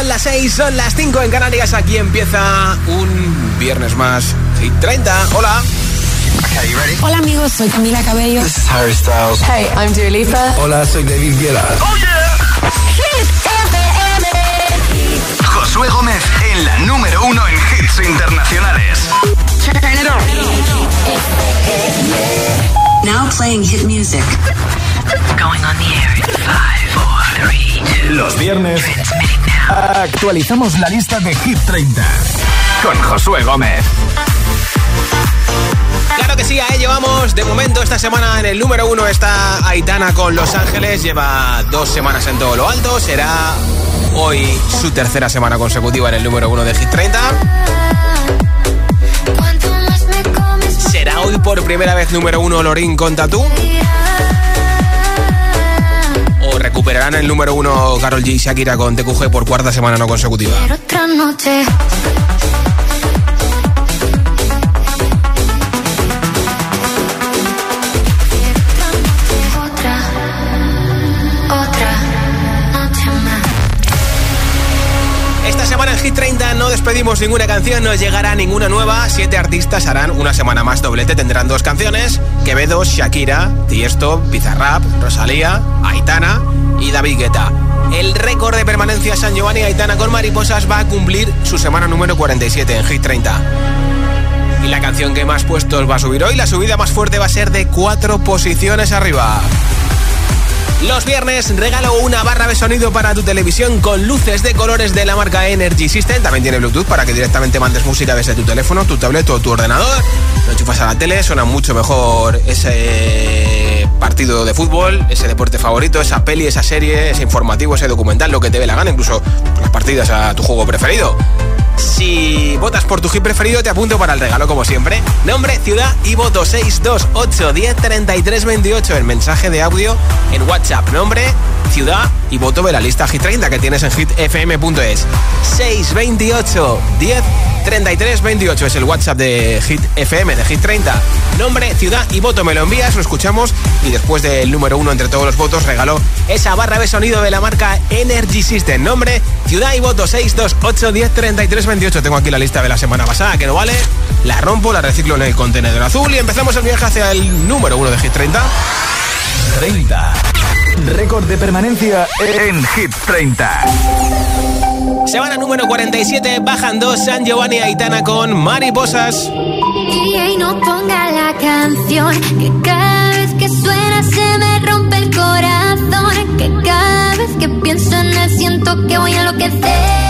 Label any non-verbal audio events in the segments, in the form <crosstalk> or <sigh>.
Son las 6, son las 5 en Canarias. Aquí empieza un viernes más. Hit 30. Hola. Hola amigos, soy Camila Cabello. This is Harry Styles. Hey, I'm Dua Lipa. Hola, soy David Guetta. Oh yeah. Josué Gómez en la número uno en hits internacionales. Now playing hit music. Going on the air in five, four, three, two. Los viernes Actualizamos la lista de Hit 30. con Josué Gómez. Claro que sí, a ello vamos. De momento, esta semana en el número uno está Aitana con Los Ángeles. Lleva dos semanas en todo lo alto. Será hoy su tercera semana consecutiva en el número uno de Hit 30. ¿Será hoy por primera vez número uno Lorín con Tatú? ¿O recuperarán el número uno Carol G y Shakira con TQG por cuarta semana no consecutiva? Despedimos ninguna canción, no llegará ninguna nueva. Siete artistas harán una semana más doblete, tendrán dos canciones: Quevedo, Shakira, Tiesto, Pizarrap, Rosalía, Aitana y David Guetta. El récord de permanencia San Giovanni Aitana con Mariposas va a cumplir su semana número 47 en Hit 30. Y la canción que más puestos va a subir hoy, la subida más fuerte va a ser de cuatro posiciones arriba. Los viernes regalo una barra de sonido para tu televisión con luces de colores de la marca Energy System. También tiene Bluetooth para que directamente mandes música desde tu teléfono, tu tablet o tu ordenador. Lo enchufas a la tele, suena mucho mejor ese partido de fútbol, ese deporte favorito, esa peli, esa serie, ese informativo, ese documental, lo que te dé la gana, incluso las partidas a tu juego preferido. Si votas por tu hit preferido, te apunto para el regalo, como siempre. Nombre, ciudad y voto 628 10 33 28. El mensaje de audio en WhatsApp. Nombre, ciudad y voto de la lista Hit 30 que tienes en hitfm.es. 628 10 33 28 es el WhatsApp de Hit FM, de Hit 30. Nombre, ciudad y voto me lo envías, lo escuchamos y después del número uno entre todos los votos regalo esa barra de sonido de la marca Energy System. Nombre, ciudad y voto 628 10 33 28. Tengo aquí la lista de la semana pasada que no vale. La rompo, la reciclo en el contenedor azul y empezamos el viaje hacia el número uno de Hit 30. 30. Récord de permanencia En Hit 30. Semana número 47, bajan dos San Giovanni y Aitana con Mariposas. DJ no ponga la canción que cada vez que suena se me rompe el corazón que cada vez que pienso en él siento que voy a enloquecer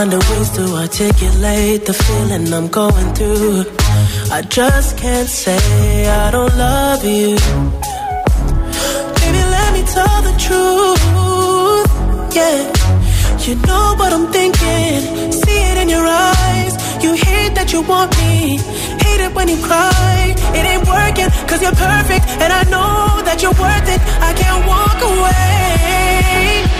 find the ways to articulate the feeling I'm going through. I just can't say I don't love you. Baby, let me tell the truth. Yeah, you know what I'm thinking. See it in your eyes. You hate that you want me. Hate it when you cry. It ain't working, cause you're perfect. And I know that you're worth it. I can't walk away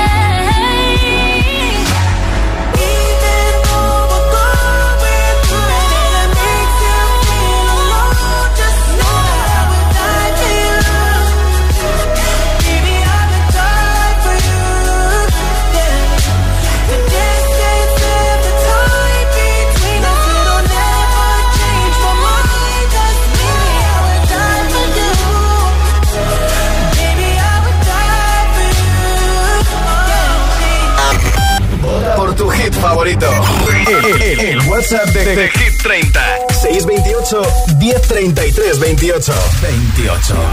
33 28 28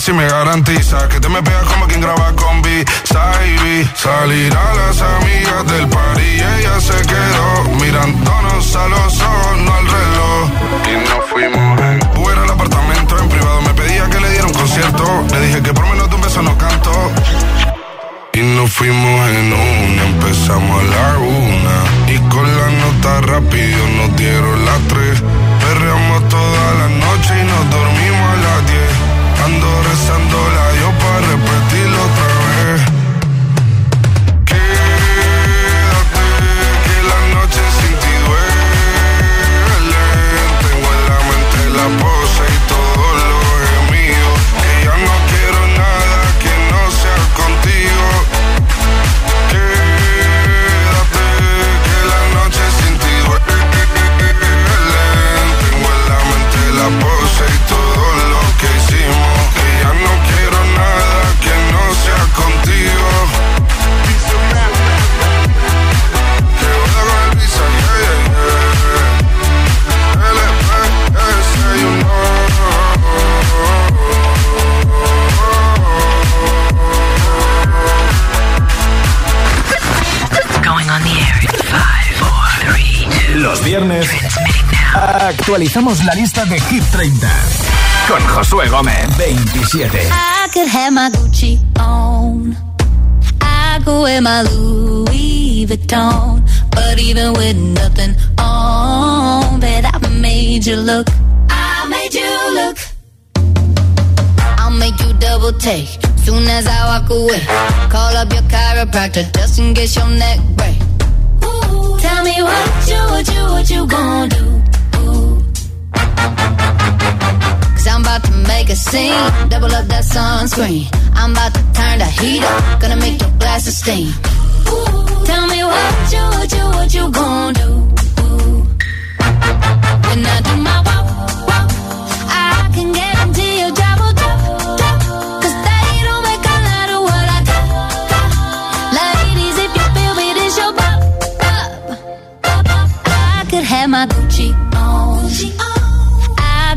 Marcio Melhor. Actualizamos la lista de Hit 30 con Josué Gómez 27. I could have my Gucci on. I could wear my Louis Vuitton. But even with nothing on, bet I made you look. I made you look. I'll make you double take. Soon as I walk away, call up your chiropractor just in case your neck break. Tell me what you, what you, what you gonna do? Cause I'm about to make a scene, double up that sunscreen. I'm about to turn the heat up, gonna make your glasses steam. Tell me what you, what you, what you gonna do? When I do my walk, walk, I can guarantee you double, double, double. Cause they don't make a lot of what I got. Ladies, if you feel me, this your bop, bop, bop. I could have my Gucci on. I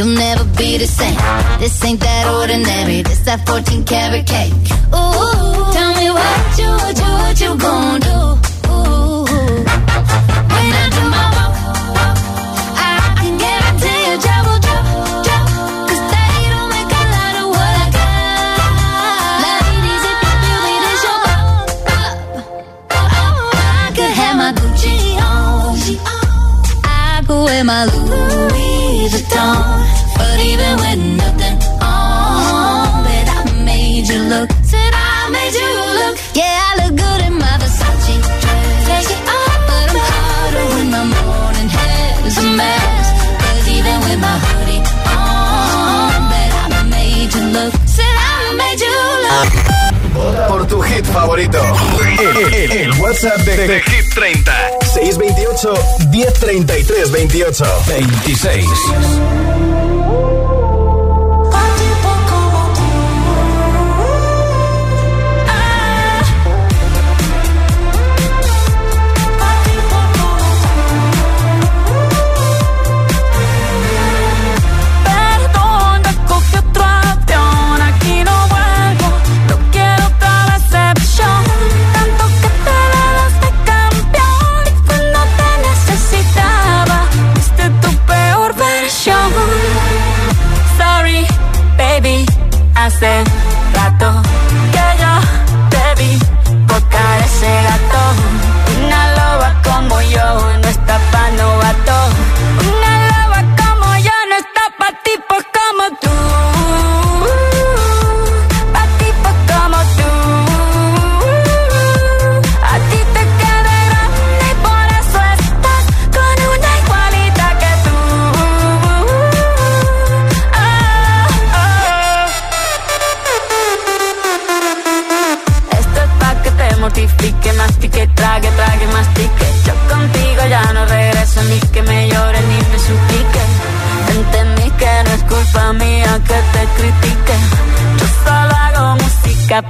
you'll never be the same. This ain't that ordinary. This that 14 karat cake. Ooh, tell me what you, what you, what you gonna do? 628 1033 28 26.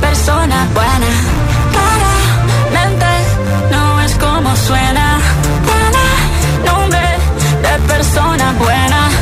persona buena, claramente no es como suena. Tiene nombre de persona buena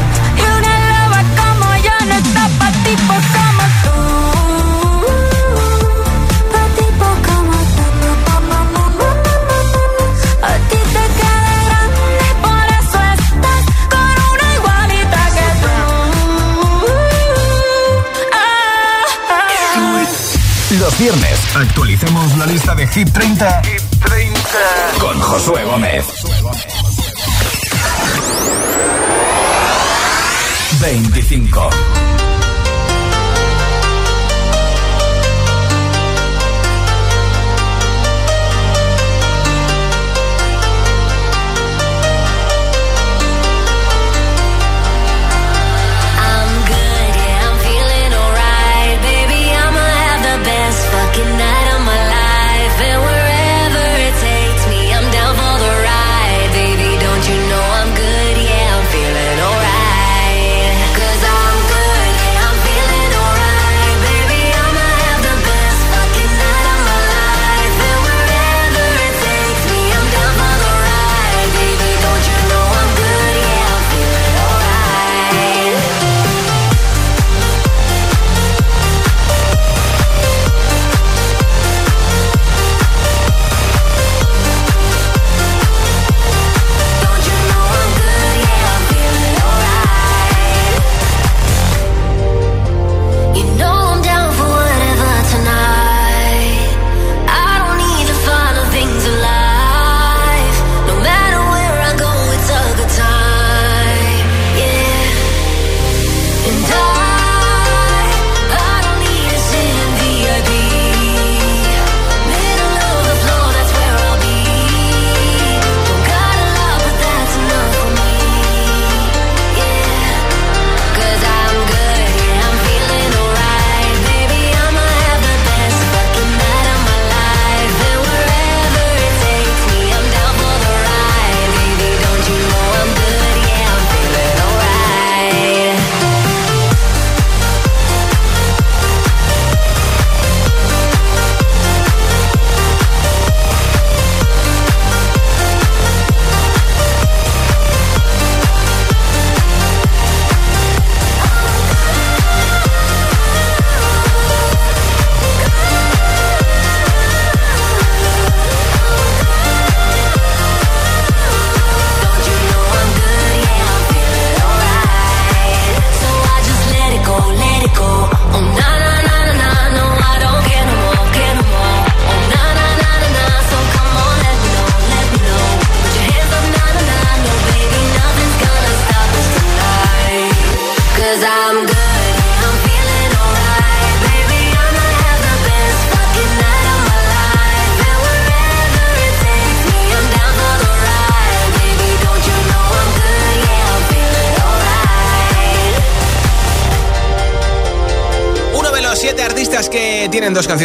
viernes actualicemos la lista de Hit 30, Hit 30. con Josué Gómez. 25.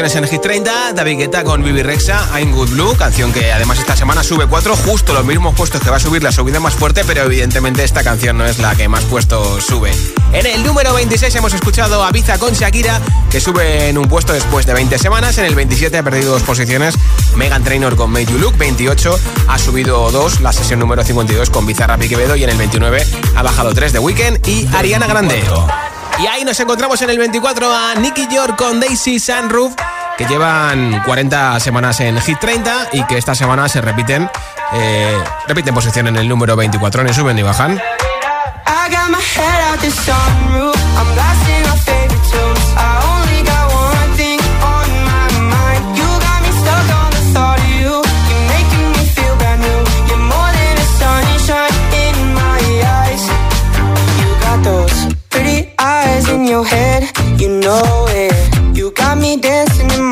Canciones en Hit 30, David Guetta con Bibi Rexa, I'm Good Blue, canción que además esta semana sube cuatro, justo los mismos puestos que va a subir la subida más fuerte, pero evidentemente esta canción no es la que más puestos sube. En el número 26 hemos escuchado a Biza con Shakira, que sube en un puesto después de 20 semanas, en el 27 ha perdido dos posiciones, Megan Trainor con Made You Look, 28 ha subido dos, la sesión número 52 con Bizarrap y Quevedo, y en el 29 ha bajado tres de Weekend y Ariana Grande. Y ahí nos encontramos en el 24 a Nicky York con Daisy Sunroof, que llevan 40 semanas en Hit 30 y que esta semana se repiten, eh, repiten posición en el número 24, ni suben ni bajan.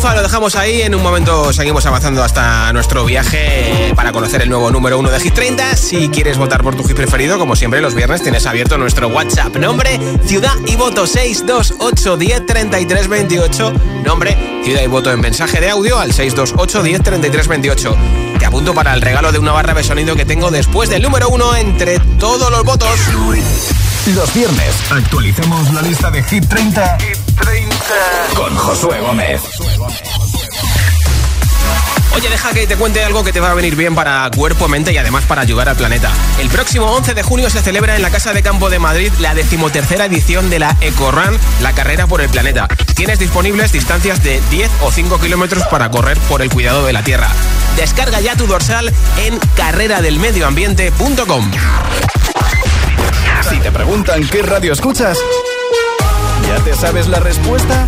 30, San Rufa, lo dejamos ahí. En un momento seguimos avanzando hasta nuestro viaje para conocer el nuevo número 1 de Hit 30. Si quieres votar por tu hit preferido, como siempre los viernes tienes abierto nuestro WhatsApp. Nombre, ciudad y voto 628 10 33 28. Nombre, ciudad y voto en mensaje de audio al 628 10 33 28. Te apunto para el regalo de una barra de sonido que tengo después del número 1 entre todos los votos. Los viernes actualicemos la lista de Hit 30, con Josué Gómez. Oye, deja que te cuente algo que te va a venir bien para cuerpo, mente y además para ayudar al planeta. El próximo 11 de junio se celebra en la Casa de Campo de Madrid la decimotercera edición de la EcoRun, la carrera por el planeta. Tienes disponibles distancias de 10 o 5 kilómetros para correr por el cuidado de la Tierra. Descarga ya tu dorsal en carreradelmedioambiente.com. Si te preguntan qué radio escuchas, ¿ya te sabes la respuesta?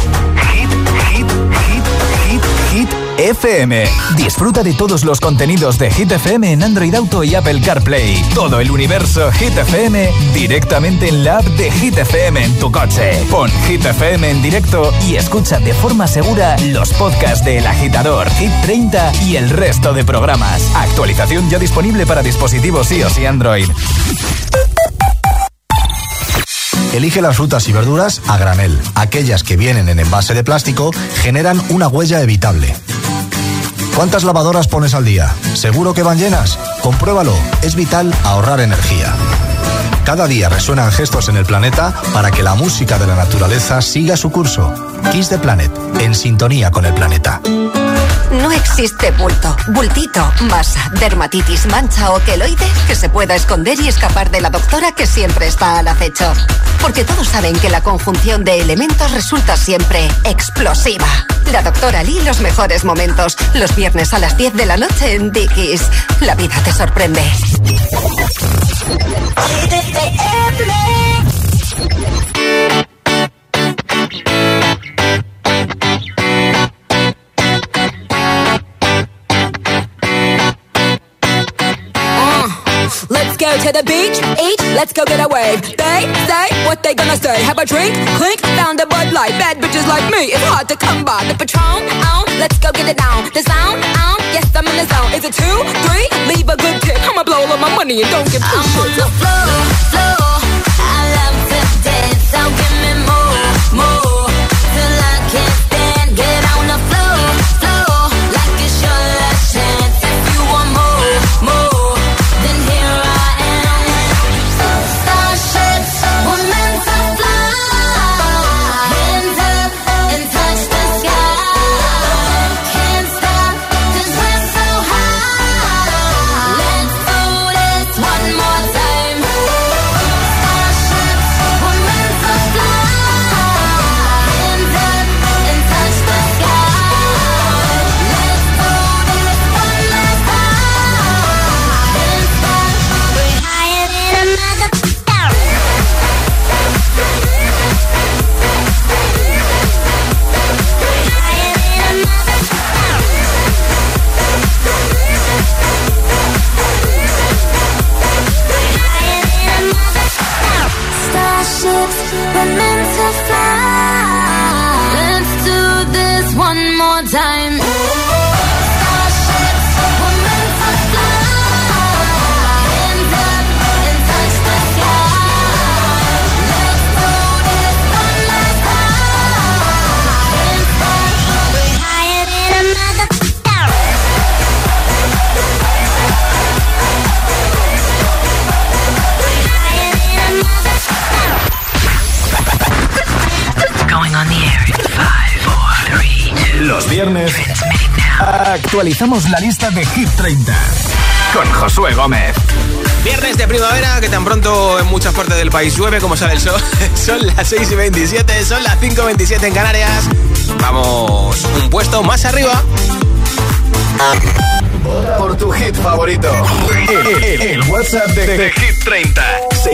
Hit, hit, hit, hit, hit FM. Disfruta de todos los contenidos de Hit FM en Android Auto y Apple CarPlay. Todo el universo Hit FM directamente en la app de Hit FM en tu coche. Pon Hit FM en directo y escucha de forma segura los podcasts de El Agitador, Hit 30 y el resto de programas. Actualización ya disponible para dispositivos iOS y Android. Elige las frutas y verduras a granel. Aquellas que vienen en envase de plástico generan una huella evitable. ¿Cuántas lavadoras pones al día? ¿Seguro que van llenas? Compruébalo. Es vital ahorrar energía. Cada día resuenan gestos en el planeta para que la música de la naturaleza siga su curso. Kiss the Planet, en sintonía con el planeta. No existe bulto, bultito, masa, dermatitis, mancha o queloide que se pueda esconder y escapar de la doctora que siempre está al acecho. Porque todos saben que la conjunción de elementos resulta siempre explosiva. La doctora Lee los mejores momentos. Los viernes a las 10 de la noche en Dickies. La vida te sorprende. Go to the beach, eat, let's go get a wave. They say what they gonna say. Have a drink, clink, found a Bud Light. Bad bitches like me, it's hard to come by. The Patron, oh, let's go get it down. The sound, oh, yes, I'm in the zone. Is it two, three? Leave a good tip. I'ma blow all of my money and don't give two I'm shits. on the floor, floor. I love to dance, so give me more, more. Actualizamos la lista de Hit 30 con Josué Gómez. Viernes de primavera, que tan pronto en muchas partes del país llueve como sale el sol. <laughs> son las 6 y 27, son las 5 y 27 en Canarias. Vamos un puesto más arriba. por tu hit favorito. El, WhatsApp de, Hit 30.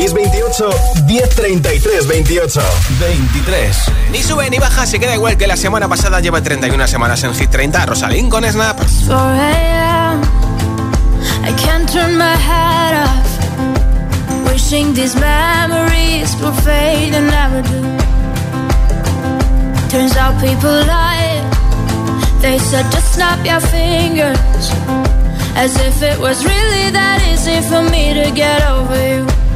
628 1033 28 23. Ni sube ni baja, se queda igual que la semana pasada. Lleva 31 semanas en Hit 30. Rosalín con Snap. I can't turn my head off. Wishing these memories will fade and never do. Turns out people lie. They said just snap your fingers. As if it was really that easy for me to get over you.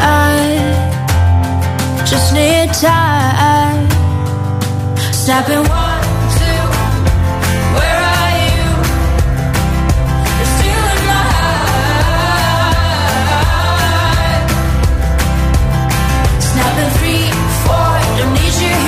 I just need time. Snapping one, two, where are you? You're still in my heart. Snapping three, four, don't need you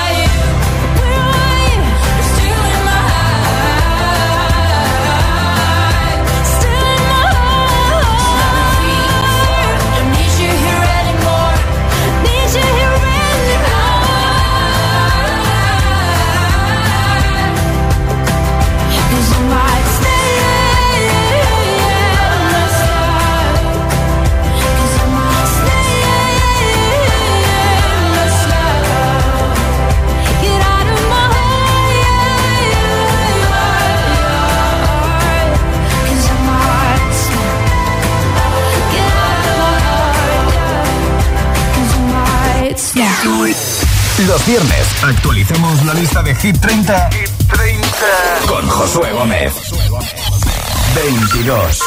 Los viernes actualicemos la lista de Hit 30, Hit 30. con Josué Gómez. 22.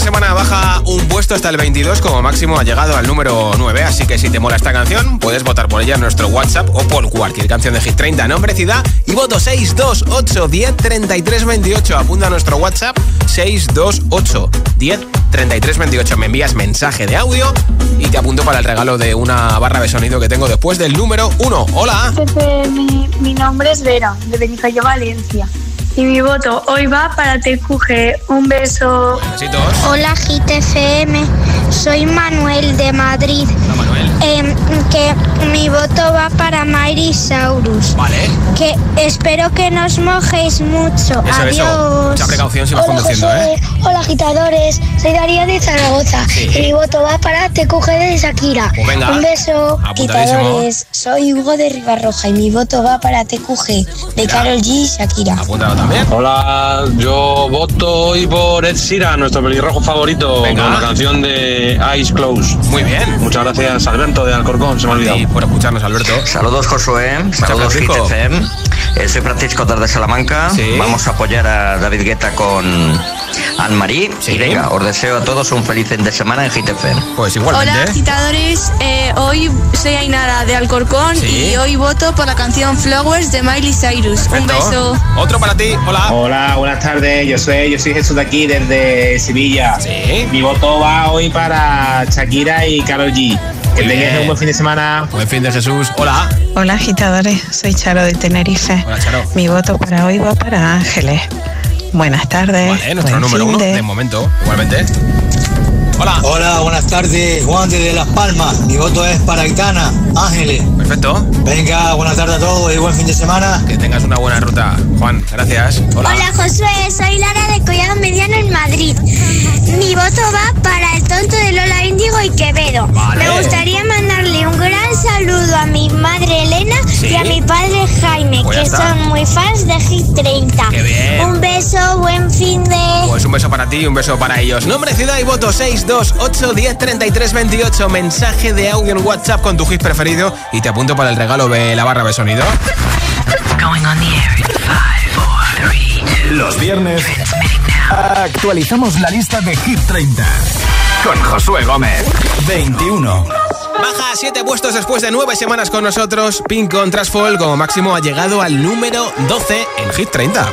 Semana baja un puesto hasta el 22, como máximo ha llegado al número 9. Así que si te mola esta canción, puedes votar por ella en nuestro WhatsApp o por cualquier canción de Hit 30, nombre, ciudad y voto 628 10 33 28. Apunta a nuestro WhatsApp 628 10 33 28. Me envías mensaje de audio y te apunto para el regalo de una barra de sonido que tengo después del número 1. Hola. Mi, nombre es Vera, de Benifallo, Valencia. Y mi voto hoy va para TQG. Un beso. Besitos. Hola GTFM, soy Manuel de Madrid. Hola, Manuel. Em, que mi voto va para Miley Saurus. Vale. Que espero que nos mojéis mucho. Eso, Adiós. eso. Mucha precaución si vas Hola, conduciendo. ¿eh? Hola agitadores, soy Darío de Zaragoza. Sí. Y mi voto va para TQG de Shakira. Pues venga. Un beso, agitadores. Soy Hugo de Ribarroja y mi voto va para TQG de Carol G y Shakira. Apúntalo también. Hola, yo voto hoy por Ed Sheeran, nuestro pelirrojo favorito, Venga. con la canción de Eyes Close. Muy bien. Muchas gracias, Alberto de Alcorcón, se me ha olvidado. Y por escucharnos, Alberto. Saludos Josué, saludos Francisco. Eh, soy Francisco desde Salamanca. Sí. Vamos a apoyar a David Guetta con Anne-Marie. Sí. Y venga, os deseo a todos un feliz fin de semana en GTFM. Pues Hola agitadores, Eh, hoy soy Ainara de Alcorcón Sí. y hoy voto por la canción Flowers de Miley Cyrus. Un beso. Otro para ti. Hola. Hola, buenas tardes. Yo soy, yo soy Jesús de aquí, desde Sevilla. Sí. Mi voto va hoy para Shakira y Karol G. Que tengáis un buen fin de semana. Buen fin de Jesús. Hola. Hola agitadores, soy Charo de Tenerife. Hola, Charo. Mi voto para hoy va para Ángeles. Buenas tardes. Vale, nuestro buen número uno de- de momento, igualmente. Hola. Hola, buenas tardes, Juan desde Las Palmas. Mi voto es para Aitana, Ángeles. Perfecto. Venga, buenas tardes a todos y buen fin de semana. Que tengas una buena ruta. Juan, gracias. Hola. Hola Josué, soy Lara de Collado Mediano en Madrid. Mi voto va para el tonto de Lola Índigo y Quevedo. Vale. Me gustaría mandarle un gran saludo a mi madre Elena Sí. y a mi padre Jaime, Pues que está. son muy fans de Hit 30. Qué bien. Un beso, buen fin de... Pues un beso para ti y un beso para ellos. Nombre, ciudad y voto 628 10 33 28. Mensaje de audio en WhatsApp con tu hit preferido y te apunto para el regalo de la barra de sonido. Going on the air in five, four, three, two. Los viernes actualizamos la lista de Hit 30 con Josué Gómez. 21. Baja 7 puestos después de 9 semanas con nosotros. Pink con Trashfall como máximo ha llegado al número 12 en Hit 30.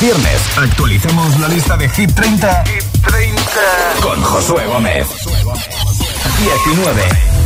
viernes actualizamos la lista de Hit 30, Hit 30. con Josué Gómez. 19.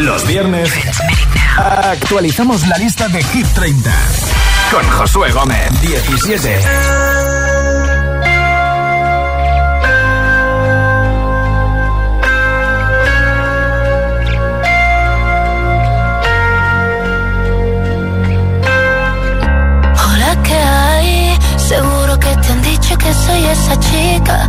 Los viernes actualizamos la lista de Hit 30 con Josué Gómez 17. Hola, ¿qué hay? Seguro que te han dicho que soy esa chica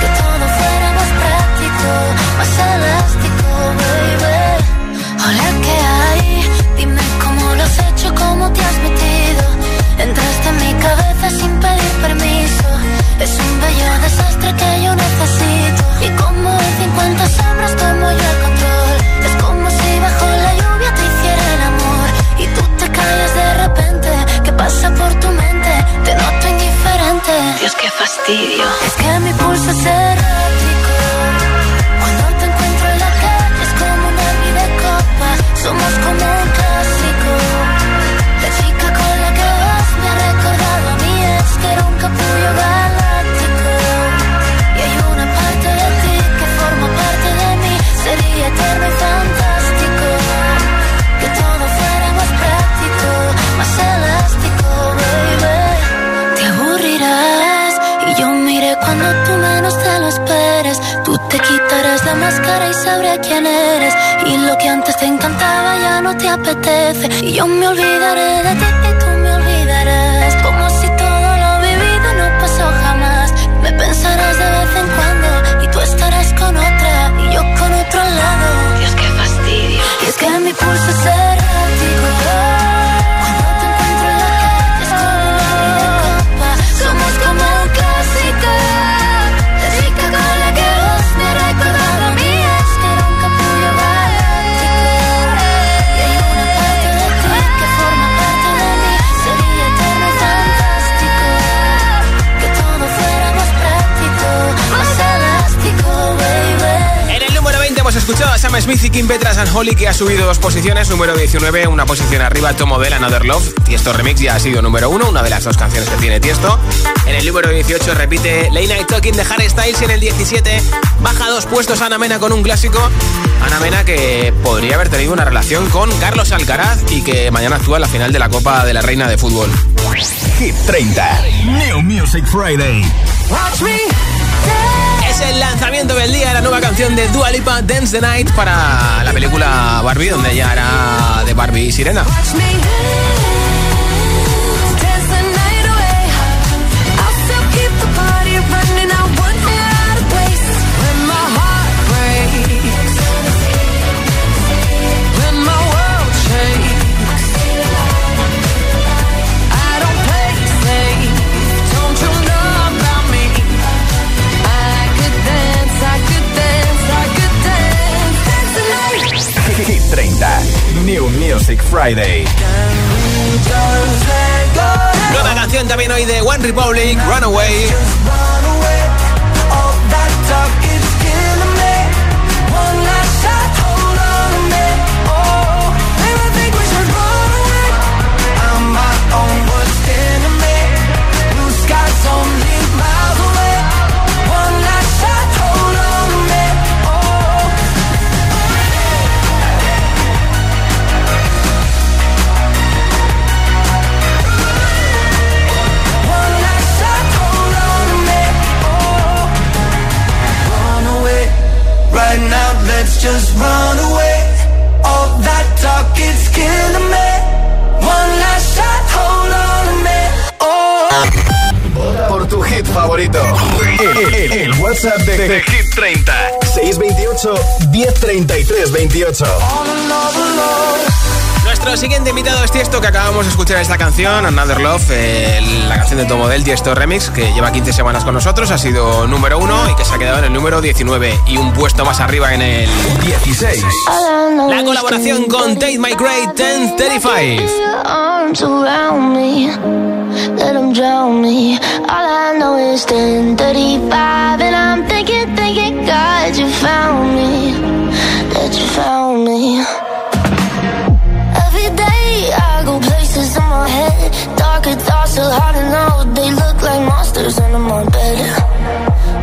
que todo fuera más práctico, más elástico, baby. Hola, ¿qué hay? Dime cómo lo has hecho, cómo te has metido. Entraste en mi cabeza sin pedir permiso. Es un bello desastre que yo necesito. Y como en 50 sombras tomo yo callas de repente. ¿Qué pasa por tu mente? Te noto indiferente. Dios, qué fastidio. Es que mi pulso es errático. Cuando te encuentro en la calle es como un derbi de copa. Somos como un clásico. La chica con la que vas me ha recordado a mi ex que era un capullo galáctico. Apetece. Y yo Sam Smith y Kim Petras and Holly que ha subido dos posiciones, número 19, una posición arriba, Tomo del Another Love. Tiesto Remix ya ha sido número uno, una de las dos canciones que tiene Tiesto. En el número 18 repite Late Night Talking de Harry Styles y en el 17 baja dos puestos Ana Mena con un clásico. Ana Mena que podría haber tenido una relación con Carlos Alcaraz y que mañana actúa en la final de la Copa de la Reina de Fútbol. Hit 30. New Music Friday. El lanzamiento del día de la nueva canción de Dua Lipa, Dance the Night, para la película Barbie, donde ella hará de Barbie y Sirena. Friday. Nueva canción también hoy de One Republic, Runaway. Let's just run away. All that talk, it's killing me. One last shot, hold on to me. Oh. Por tu hit favorito. El, el- el WhatsApp de, de Hit 30. 628 1033 28. Nuestro siguiente invitado es Tiesto, que acabamos de escuchar esta canción, Another Love, eh, la canción de Tomo del Tiesto Remix, que lleva 15 semanas con nosotros, ha sido número uno y que se ha quedado en el número 19 y un puesto más arriba en el 16. La colaboración con Tate My Great 1035. So hard to know. They look like monsters under my bed.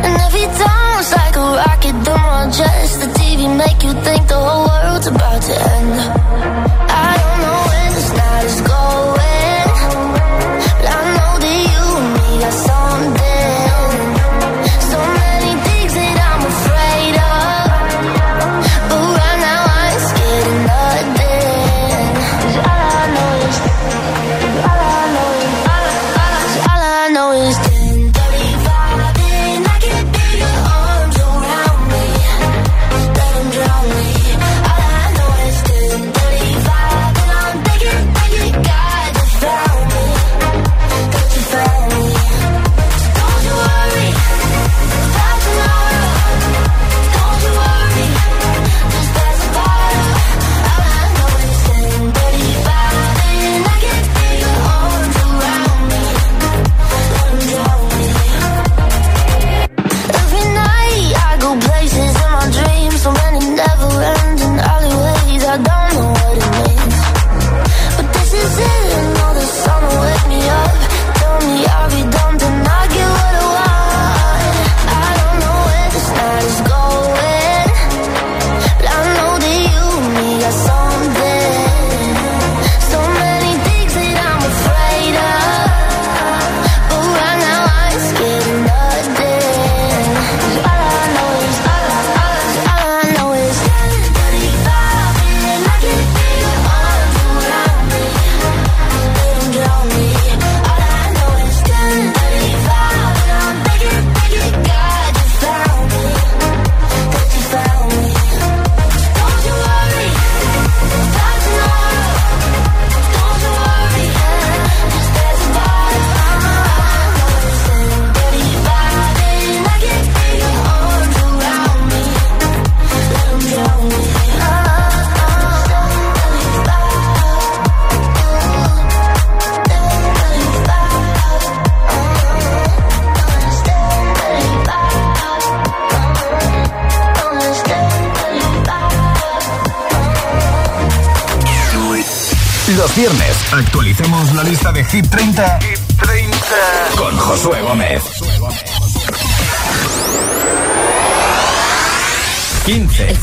And every time it's like a rocket through my chest. The TV make you think the whole world's about to end. I don't know when this night is going, lista de Hit 30. Hit 30. Con Josué Gómez. 15.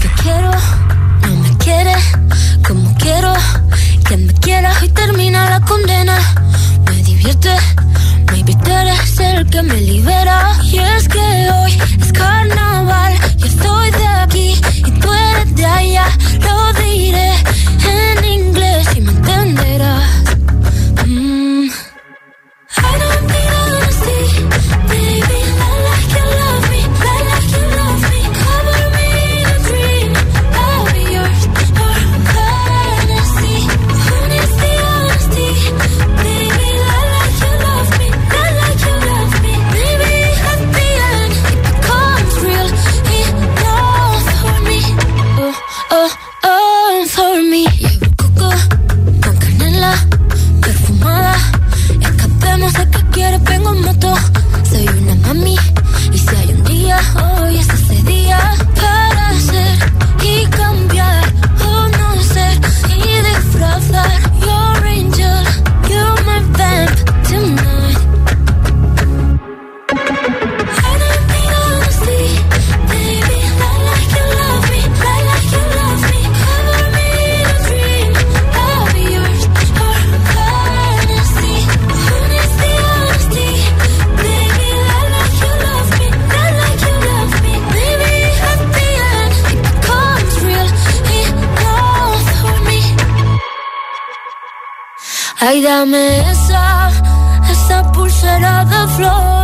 Mírame esa, esa pulsera de flor.